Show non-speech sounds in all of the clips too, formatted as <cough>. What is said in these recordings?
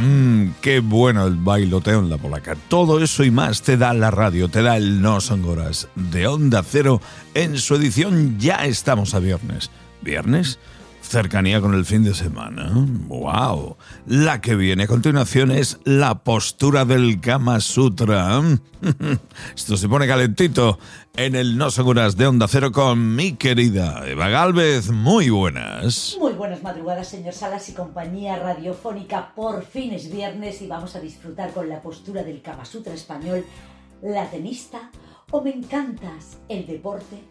Mmm, qué bueno el bailoteo en la polaca. Todo eso y más te da la radio, te da el No Son Horas de Onda Cero en su edición Ya estamos a viernes. ¿Viernes? Cercanía con el fin de semana. ¡Wow! La que viene a continuación es la postura del Kama Sutra. <laughs> Esto se pone calentito en el No Seguras de Onda Cero con mi querida Eva Galvez. Muy buenas. Muy buenas madrugadas, señor Salas y compañía radiofónica. Por fin es viernes y vamos a disfrutar con la postura del Kama Sutra español, la tenista o me encantas el deporte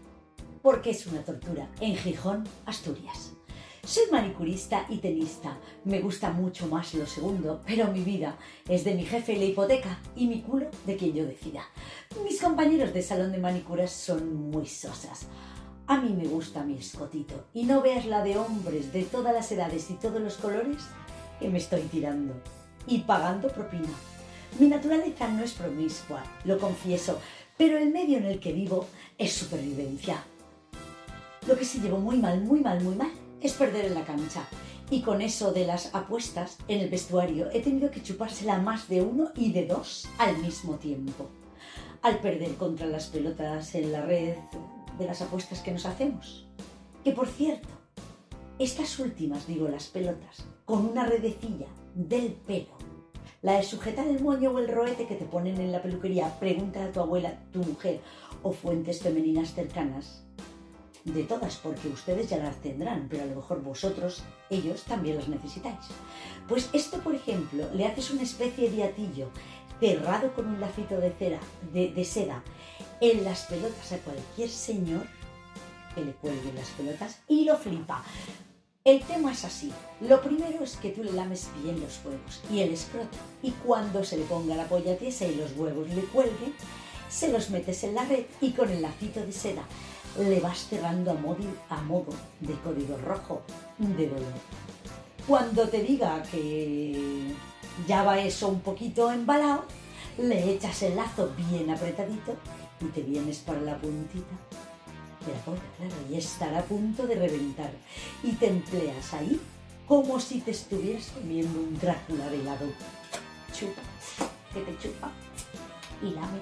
porque es una tortura en Gijón, Asturias. Soy manicurista y tenista. Me gusta mucho más lo segundo, pero mi vida es de mi jefe y la hipoteca y mi culo de quien yo decida. Mis compañeros de salón de manicuras son muy sosas. A mí me gusta mi escotito y no veas la de hombres de todas las edades y todos los colores que me estoy tirando y pagando propina. Mi naturaleza no es promiscua, lo confieso, pero el medio en el que vivo es supervivencia. Lo que sí llevo muy mal, muy mal, muy mal es perder en la cancha. Y con eso de las apuestas en el vestuario he tenido que chupársela más de uno y de dos al mismo tiempo. Al perder contra las pelotas en la red de las apuestas que nos hacemos. Que por cierto, estas últimas, digo las pelotas, con una redecilla del pelo, la de sujetar el moño o el roete que te ponen en la peluquería, pregunta a tu abuela, tu mujer o fuentes femeninas cercanas, de todas, porque ustedes ya las tendrán, pero a lo mejor vosotros, ellos también las necesitáis. Pues esto, por ejemplo, le haces una especie de atillo cerrado con un lacito de, cera, de, seda en las pelotas a cualquier señor que le cuelgue las pelotas y lo flipa. El tema es así. Lo primero es que tú le lames bien los huevos y el escroto. Y cuando se le ponga la polla tiesa y los huevos le cuelguen, se los metes en la red y con el lacito de seda le vas cerrando a modo, a modo de código rojo de dolor. Cuando te diga que ya va eso un poquito embalado, le echas el lazo bien apretadito y te vienes para la puntita de la polla, claro, y estará a punto de reventar. Y te empleas ahí como si te estuvieras comiendo un Drácula de helado. Chupa, que te chupa y lame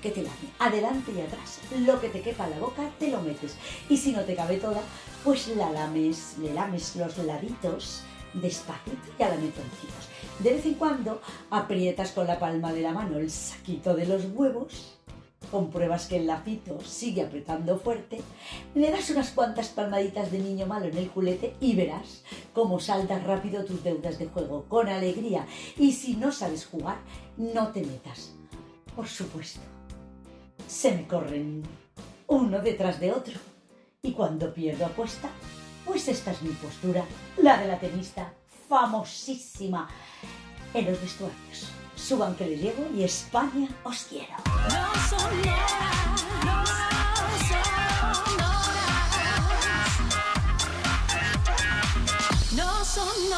que te lame, adelante y atrás. Lo que te quepa la boca te lo metes. Y si no te cabe toda, pues la lames, le lames los laditos despacito y a la metoncitos. De vez en cuando aprietas con la palma de la mano el saquito de los huevos, compruebas que el lacito sigue apretando fuerte, le das unas cuantas palmaditas de niño malo en el culete y verás cómo saltas rápido tus deudas de juego, con alegría. Y si no sabes jugar, no te metas. Por supuesto se me corren uno detrás de otro. Y cuando pierdo apuesta, pues esta es mi postura, la de la tenista famosísima en los vestuarios. Suban que les llevo y España os quiero. No son